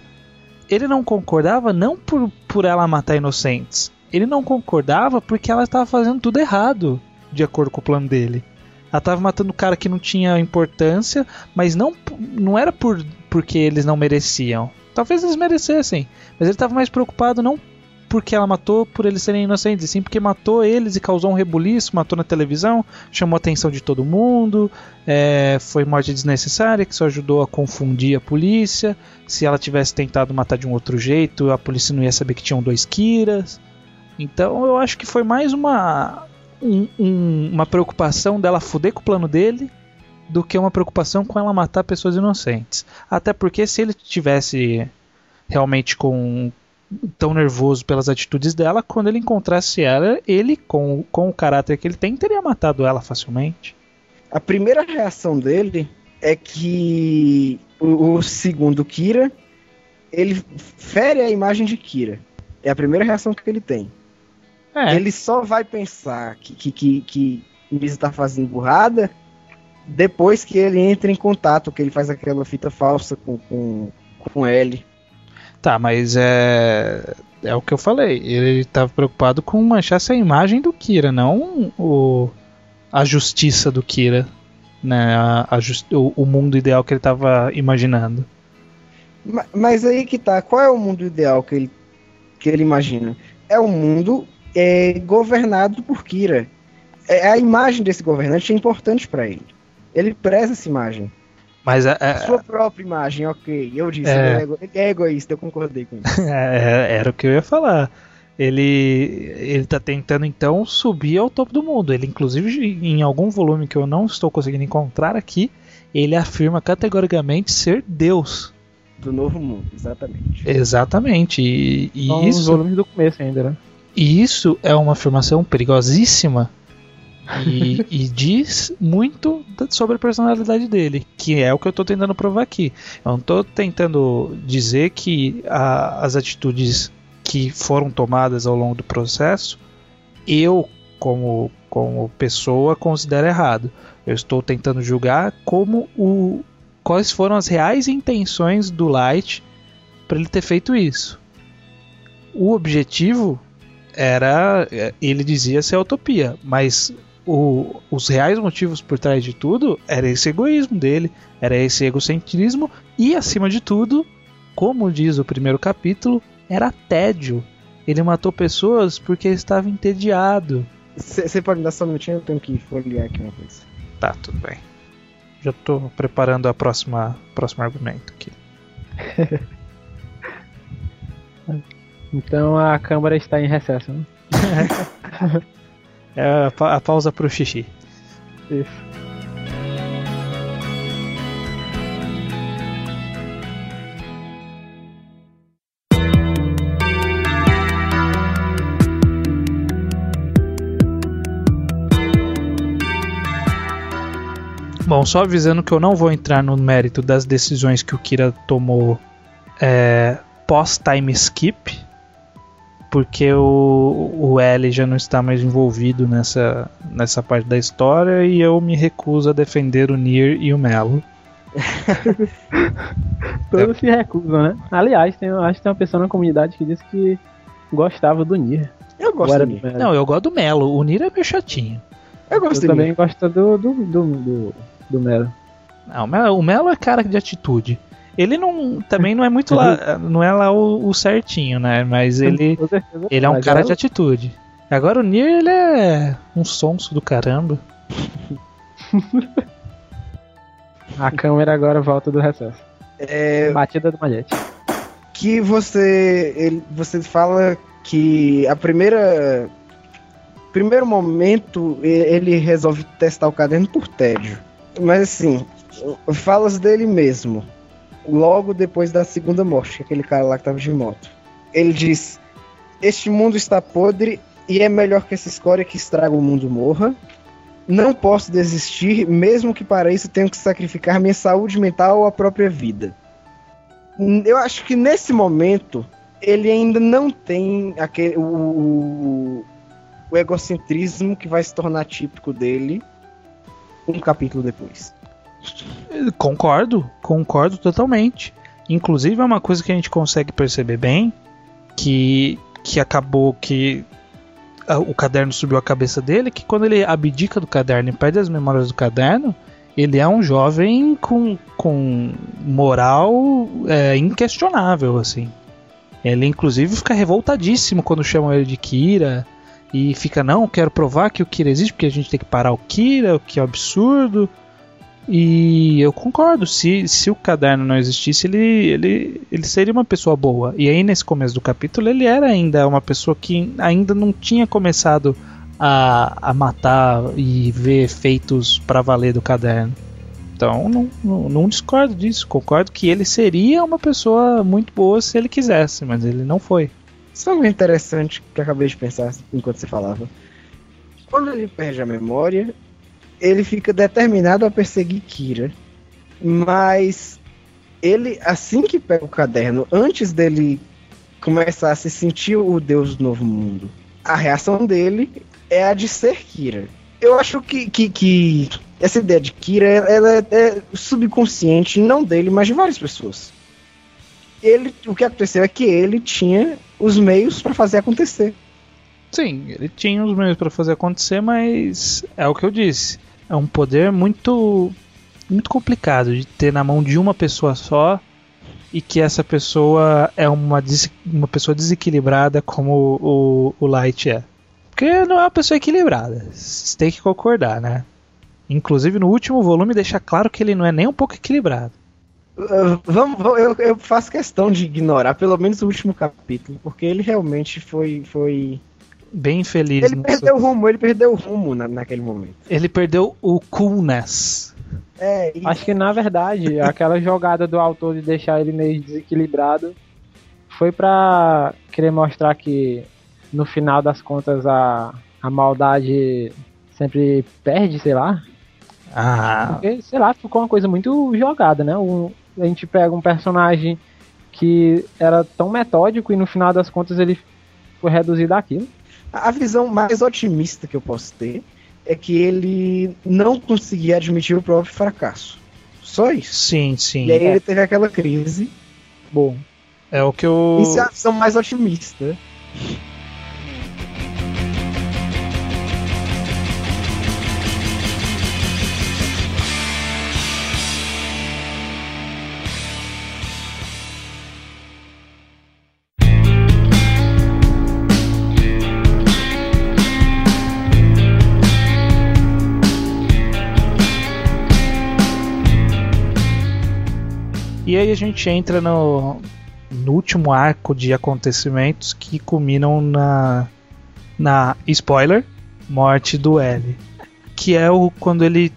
Ele não concordava não por, por ela matar inocentes. Ele não concordava porque ela estava fazendo tudo errado, de acordo com o plano dele. Ela estava matando o cara que não tinha importância, mas não, não era por, porque eles não mereciam. Talvez eles merecessem, mas ele estava mais preocupado não porque ela matou por eles serem inocentes, sim porque matou eles e causou um rebuliço, matou na televisão, chamou a atenção de todo mundo, é, foi morte desnecessária que só ajudou a confundir a polícia. Se ela tivesse tentado matar de um outro jeito, a polícia não ia saber que tinham dois Kiras. Então eu acho que foi mais uma um, um, uma preocupação dela fuder com o plano dele do que uma preocupação com ela matar pessoas inocentes. Até porque se ele tivesse realmente com tão nervoso pelas atitudes dela, quando ele encontrasse ela, ele com, com o caráter que ele tem, teria matado ela facilmente. A primeira reação dele é que o, o segundo Kira ele fere a imagem de Kira. É a primeira reação que ele tem. É. Ele só vai pensar que, que, que, que está fazendo burrada depois que ele entra em contato, que ele faz aquela fita falsa com, com, com ele. Tá, mas é. É o que eu falei. Ele estava preocupado com manchar essa imagem do Kira, não o, a justiça do Kira. Né, a, a just, o, o, mundo ideal que ele estava imaginando. Mas, mas, aí que tá, qual é o mundo ideal que ele, que ele imagina? É um mundo é, governado por Kira. É, a imagem desse governante é importante para ele. Ele preza essa imagem. Mas a, a, Sua própria imagem, ok. Eu disse, é, ele é egoísta, eu concordei com isso. É, era o que eu ia falar. Ele, ele tá tentando então subir ao topo do mundo. Ele, inclusive, em algum volume que eu não estou conseguindo encontrar aqui, ele afirma categoricamente ser Deus. Do novo mundo, exatamente. Exatamente. E, e São isso. Os volumes do começo ainda, né? E isso é uma afirmação perigosíssima e, e, diz muito sobre a personalidade dele, que é o que eu estou tentando provar aqui. Eu não estou tentando dizer que a, as atitudes que foram tomadas ao longo do processo, eu, como, como pessoa, considero errado. Eu estou tentando julgar como o, quais foram as reais intenções do Light para ele ter feito isso. O objetivo era, é, ele dizia ser utopia, mas o, os reais motivos por trás de tudo era esse egoísmo dele, era esse egocentrismo e, acima de tudo, como diz o primeiro capítulo, era tédio. Ele matou pessoas porque estava entediado. Você pode me dar só um minutinho? Eu tenho que folhear aqui uma coisa. Tá, tudo bem. Já estou preparando a próxima próximo argumento aqui. Então a câmara está em recesso, né? é a, pa a pausa pro xixi. Isso. Bom, só avisando que eu não vou entrar no mérito das decisões que o Kira tomou é, pós-time skip, porque o, o L já não está mais envolvido nessa, nessa parte da história e eu me recuso a defender o Nier e o Melo. Todos é. se recusam, né? Aliás, tem, acho que tem uma pessoa na comunidade que disse que gostava do Nier. Eu gosto do Nier. Não, eu gosto do Melo. O Nier é meio chatinho. Eu gosto eu também gosto do, do, do, do, do Melo. Não, o Melo é cara de atitude. Ele não também não é muito lá, não é lá o, o certinho, né? Mas ele ele é um cara de atitude. Agora o Nier ele é um sonso do caramba. A câmera agora volta do recesso. É... Batida do malhete. Que você ele, você fala que a primeira primeiro momento ele resolve testar o caderno por tédio. Mas assim, falas dele mesmo logo depois da segunda morte, aquele cara lá que tava de moto. Ele diz: Este mundo está podre e é melhor que essa escória que estraga o mundo morra. Não posso desistir, mesmo que para isso tenha que sacrificar minha saúde mental ou a própria vida. Eu acho que nesse momento ele ainda não tem aquele, o, o egocentrismo que vai se tornar típico dele um capítulo depois. Concordo, concordo totalmente. Inclusive é uma coisa que a gente consegue perceber bem que que acabou que o caderno subiu a cabeça dele, que quando ele abdica do caderno e perde as memórias do caderno, ele é um jovem com, com moral é, inquestionável, assim. Ele inclusive fica revoltadíssimo quando chamam ele de Kira e fica não, quero provar que o Kira existe porque a gente tem que parar o Kira, o que é um absurdo. E eu concordo, se, se o caderno não existisse, ele, ele, ele seria uma pessoa boa. E aí, nesse começo do capítulo, ele era ainda uma pessoa que ainda não tinha começado a, a matar e ver efeitos para valer do caderno. Então, não, não, não, discordo disso. Concordo que ele seria uma pessoa muito boa se ele quisesse, mas ele não foi. É algo interessante que eu acabei de pensar enquanto você falava. Quando ele perde a memória, ele fica determinado a perseguir Kira. Mas ele, assim que pega o caderno, antes dele começar a se sentir o deus do novo mundo, a reação dele é a de ser Kira. Eu acho que, que, que essa ideia de Kira ela é, é, subconsciente, não dele, mas de várias pessoas. Ele, o que aconteceu é que ele tinha os meios para fazer acontecer. Sim, ele tinha os meios para fazer acontecer, mas é o que eu disse é um poder muito muito complicado de ter na mão de uma pessoa só e que essa pessoa é uma, uma pessoa desequilibrada como o, o Light é. Porque não é uma pessoa equilibrada, você tem que concordar, né? Inclusive no último volume deixa claro que ele não é nem um pouco equilibrado. Uh, vamos, eu, eu, faço questão de ignorar pelo menos o último capítulo, porque ele realmente foi, foi bem feliz. Ele perdeu o rumo, ele perdeu o rumo na, naquele momento. Ele perdeu o coolness. É, e... Acho que na verdade, aquela jogada do autor de deixar ele meio desequilibrado foi pra querer mostrar que no final das contas a, a maldade sempre perde, sei lá. Ah. Porque, sei lá, ficou uma coisa muito jogada, né? Um, a gente pega um personagem que era tão metódico e no final das contas ele foi reduzido àquilo. A visão mais otimista que eu posso ter é que ele não conseguia admitir o próprio fracasso. Só isso. Sim, sim. E aí é. ele teve aquela crise. Bom. É o que eu. Isso é a visão mais otimista. E aí a gente entra no, no último arco de acontecimentos que culminam na, na spoiler, morte do L. Que é o quando ele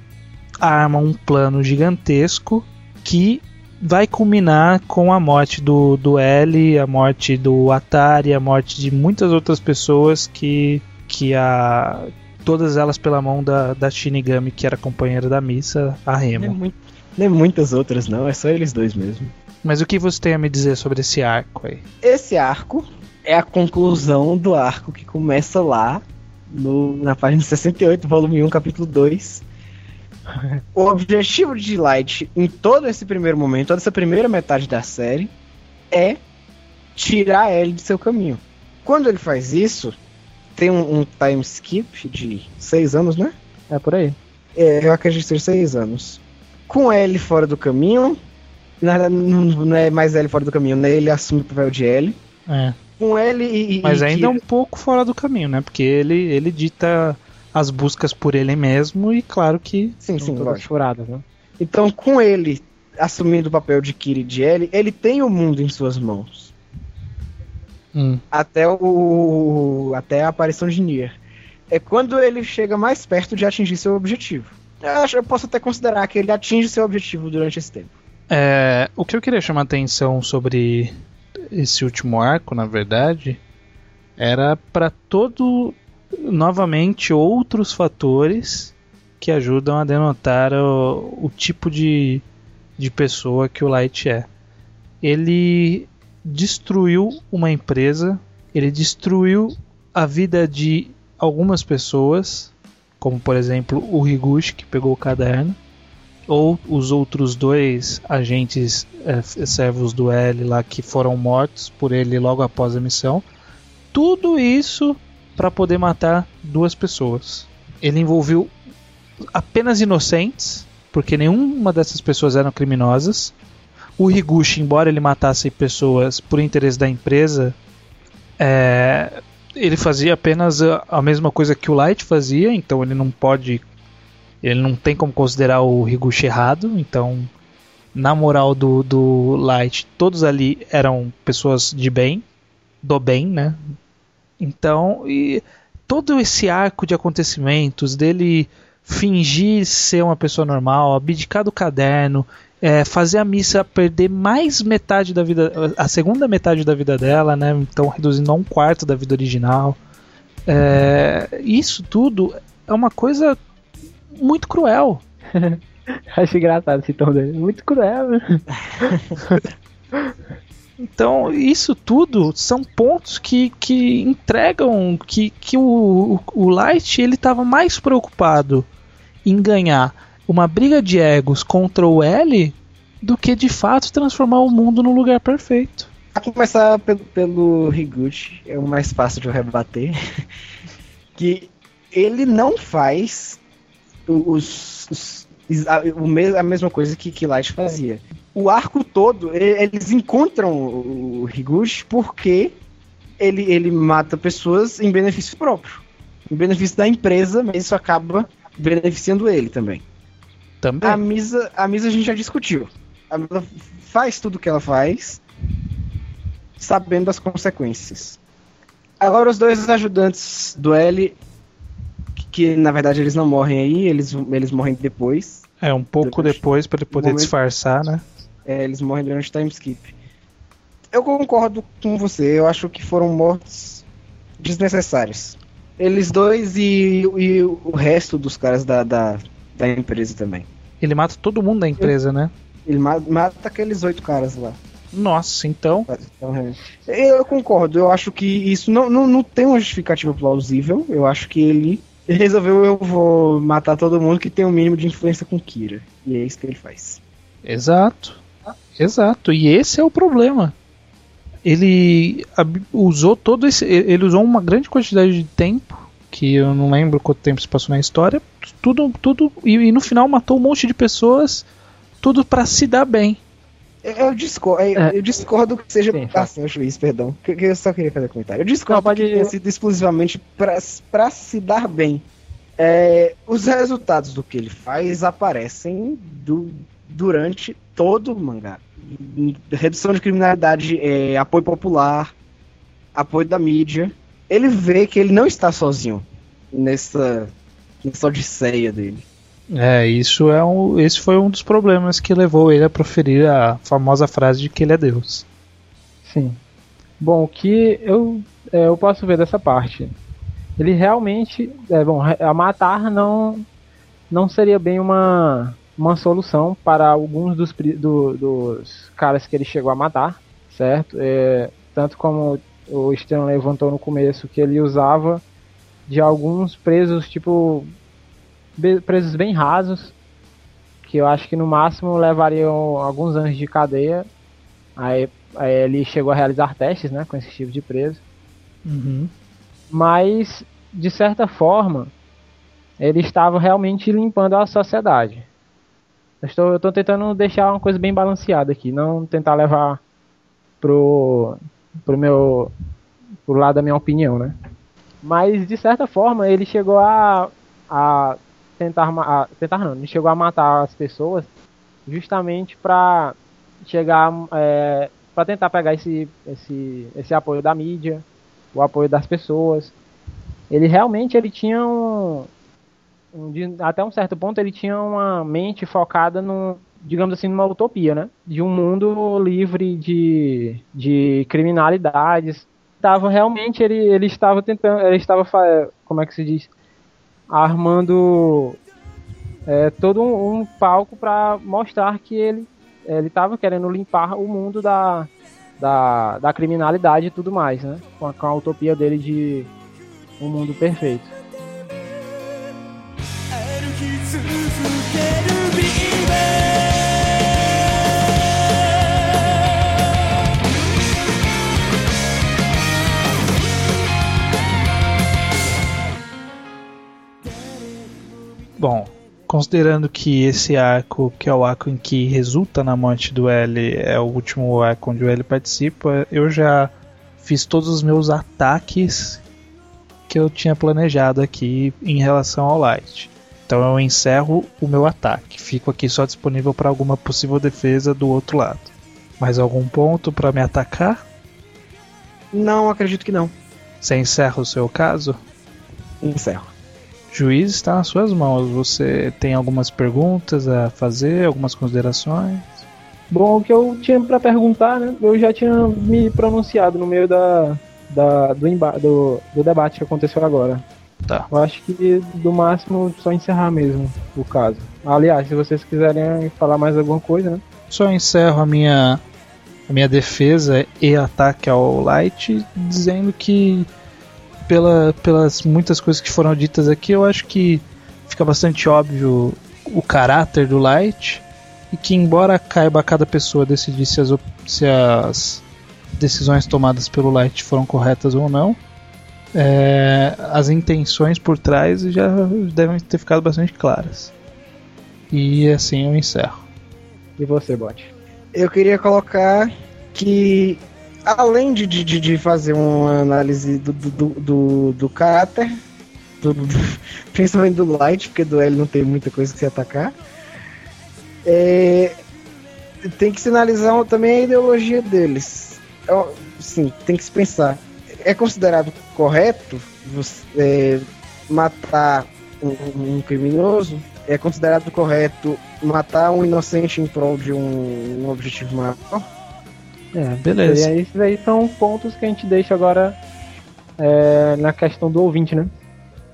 arma um plano gigantesco que vai culminar com a morte do, do L, a morte do Atari, a morte de muitas outras pessoas que, que a, todas elas pela mão da, da Shinigami, que era companheira da missa, a Remo. É muito, nem muitas outras, não, é só eles dois mesmo. Mas o que você tem a me dizer sobre esse arco aí? Esse arco é a conclusão do arco que começa lá no, na página 68, volume 1, capítulo 2. o objetivo de Light em todo esse primeiro momento, toda essa primeira metade da série, é tirar ele de seu caminho. Quando ele faz isso, tem um, um time skip de seis anos, né? É por aí. É, eu acredito ser seis anos com L fora do caminho. Não, não é mais L fora do caminho, né? Ele assume o papel de L. É. Com L e. Mas e ainda é um pouco fora do caminho, né? Porque ele, ele dita as buscas por ele mesmo e claro que. Sim, sim, todas furadas, né? Então, com ele assumindo o papel de Kiri de L, ele tem o mundo em suas mãos. Hum. Até o. Até a aparição de Nier. É quando ele chega mais perto de atingir seu objetivo. Eu, acho, eu posso até considerar que ele atinge seu objetivo durante esse tempo. É, o que eu queria chamar a atenção sobre esse último arco, na verdade, era para todo novamente outros fatores que ajudam a denotar o, o tipo de, de pessoa que o Light é. Ele destruiu uma empresa, ele destruiu a vida de algumas pessoas, como por exemplo o Higuchi que pegou o caderno, ou os outros dois agentes é, servos do L lá que foram mortos por ele logo após a missão. Tudo isso para poder matar duas pessoas. Ele envolveu apenas inocentes, porque nenhuma dessas pessoas eram criminosas. O Higuchi, embora ele matasse pessoas por interesse da empresa, é, ele fazia apenas a, a, mesma coisa que o Light fazia, então ele não pode. Ele não tem como considerar o Higuchi errado, então. Na moral do, do Light, todos ali eram pessoas de bem, do bem, né? Então, e todo esse arco de acontecimentos dele fingir ser uma pessoa normal, abdicar do caderno, é, fazer a missa perder mais metade da vida, a segunda metade da vida dela, né? Então reduzindo a um quarto da vida original. É, isso tudo é uma coisa muito cruel. Acho engraçado esse tom dele. Muito cruel. Né? Então, isso tudo são pontos que, que entregam que, que o, o Light ele estava mais preocupado em ganhar uma briga de egos contra o L do que de fato transformar o mundo num lugar perfeito. A começar pelo, pelo Higuchi, é o mais fácil de eu rebater. que ele não faz os, os a, a, mesma coisa que, que Light fazia o arco todo, eles encontram o Higuchi porque ele, ele mata pessoas em benefício próprio. Em benefício da empresa, mas isso acaba beneficiando ele também. Também. A Misa, a Misa a gente já discutiu. Ela faz tudo o que ela faz, sabendo das consequências. Agora os dois ajudantes do L, que, que na verdade eles não morrem aí, eles, eles morrem depois. É, um pouco depois, depois para ele poder momento, disfarçar, né? É, eles morrem durante o time skip. Eu concordo com você, eu acho que foram mortes desnecessárias. Eles dois e, e o resto dos caras da, da, da, empresa também. Ele mata todo mundo da empresa, né? Ele mata, mata aqueles oito caras lá. Nossa, então. Eu concordo, eu acho que isso não, não, não tem uma justificativa plausível. Eu acho que ele resolveu eu vou matar todo mundo que tem o um mínimo de influência com Kira. E é isso que ele faz. Exato. Exato, e esse é o problema. Ele usou todo esse. Ele usou uma grande quantidade de tempo, que eu não lembro quanto tempo se passou na história, tudo, tudo e, e no final matou um monte de pessoas, tudo para se dar bem. Eu discordo, é. eu discordo que seja Sim, assim, o juiz, perdão. Que, que eu só queria fazer um comentário. Eu discordo não, pode... que tenha sido exclusivamente para se dar bem. É, os resultados do que ele faz aparecem do, durante todo o mangá redução de criminalidade, é, apoio popular, apoio da mídia. Ele vê que ele não está sozinho nessa, nessa odisseia dele. É, isso é um, esse foi um dos problemas que levou ele a proferir a famosa frase de que ele é Deus. Sim. Bom, o que eu, é, eu posso ver dessa parte? Ele realmente, é bom, a matar não não seria bem uma uma solução para alguns dos, do, dos caras que ele chegou a matar, certo? É, tanto como o Stan levantou no começo, que ele usava de alguns presos, tipo, presos bem rasos, que eu acho que no máximo levariam alguns anos de cadeia. Aí, aí ele chegou a realizar testes, né, com esse tipo de preso. Uhum. Mas, de certa forma, ele estava realmente limpando a sociedade. Eu estou, eu estou tentando deixar uma coisa bem balanceada aqui, não tentar levar pro, pro meu pro lado da minha opinião, né? Mas de certa forma ele chegou a, a tentar a, tentar não, ele chegou a matar as pessoas justamente para chegar é, para tentar pegar esse, esse esse apoio da mídia, o apoio das pessoas. Ele realmente ele tinha um, de, até um certo ponto ele tinha uma mente focada no, digamos assim, numa utopia, né? De um mundo livre de, de criminalidades. Tava realmente ele, ele estava tentando, ele estava como é que se diz, armando é, todo um, um palco para mostrar que ele ele estava querendo limpar o mundo da, da, da criminalidade e tudo mais, né? Com a, com a utopia dele de um mundo perfeito. Bom, considerando que esse arco, que é o arco em que resulta na morte do L, é o último arco onde o L participa, eu já fiz todos os meus ataques que eu tinha planejado aqui em relação ao Light. Então eu encerro o meu ataque. Fico aqui só disponível para alguma possível defesa do outro lado. Mais algum ponto para me atacar? Não, acredito que não. Você encerra o seu caso? Encerro juiz está nas suas mãos. Você tem algumas perguntas a fazer, algumas considerações? Bom, o que eu tinha para perguntar, né? Eu já tinha me pronunciado no meio da, da do, do, do, debate que aconteceu agora. Tá. Eu acho que do máximo só encerrar mesmo o caso. Aliás, se vocês quiserem falar mais alguma coisa, né? Só encerro a minha a minha defesa e ataque ao Light dizendo que pela, pelas muitas coisas que foram ditas aqui, eu acho que fica bastante óbvio o caráter do Light e que embora caiba a cada pessoa decidir se as, se as decisões tomadas pelo Light foram corretas ou não, é, as intenções por trás já devem ter ficado bastante claras. E assim eu encerro. E você, Bot? Eu queria colocar que além de, de, de fazer uma análise do, do, do, do caráter, do, principalmente do Light, porque do L não tem muita coisa que se atacar, é, tem que se analisar também a ideologia deles. É, sim, tem que se pensar. É considerado correto você, é, matar um, um, criminoso? É considerado correto matar um inocente em prol de um, um objetivo maior? É, beleza. E aí, esses aí são pontos que a gente deixa agora é, na questão do ouvinte, né?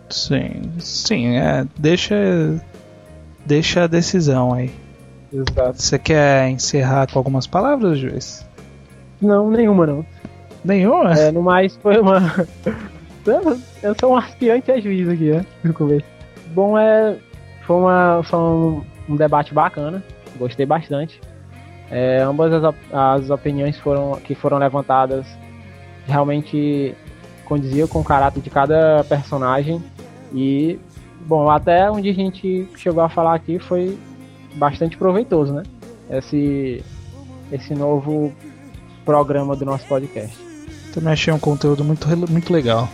Sim, sim, é, deixa, deixa a decisão aí. Exato. Você quer encerrar com algumas palavras, juiz? Não, nenhuma não. Nenhuma? É, no mais foi uma. Eu sou um aspirante a juiz aqui, né? No começo. Bom, é. Foi, uma, foi um, um debate bacana. Gostei bastante. É, ambas as, as opiniões foram, que foram levantadas realmente condiziam com o caráter de cada personagem. E bom até onde a gente chegou a falar aqui foi bastante proveitoso né? Esse esse novo programa do nosso podcast. Também achei um conteúdo muito muito legal.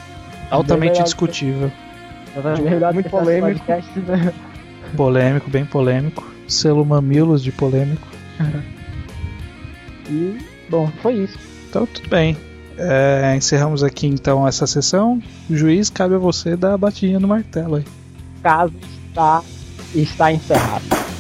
Altamente discutível. Muito polêmico né? polêmico bem polêmico. Selo mamilos de polêmico E, bom, foi isso. Então, tudo bem. É, encerramos aqui então essa sessão. O juiz, cabe a você dar a batidinha no martelo aí. Caso está, está encerrado.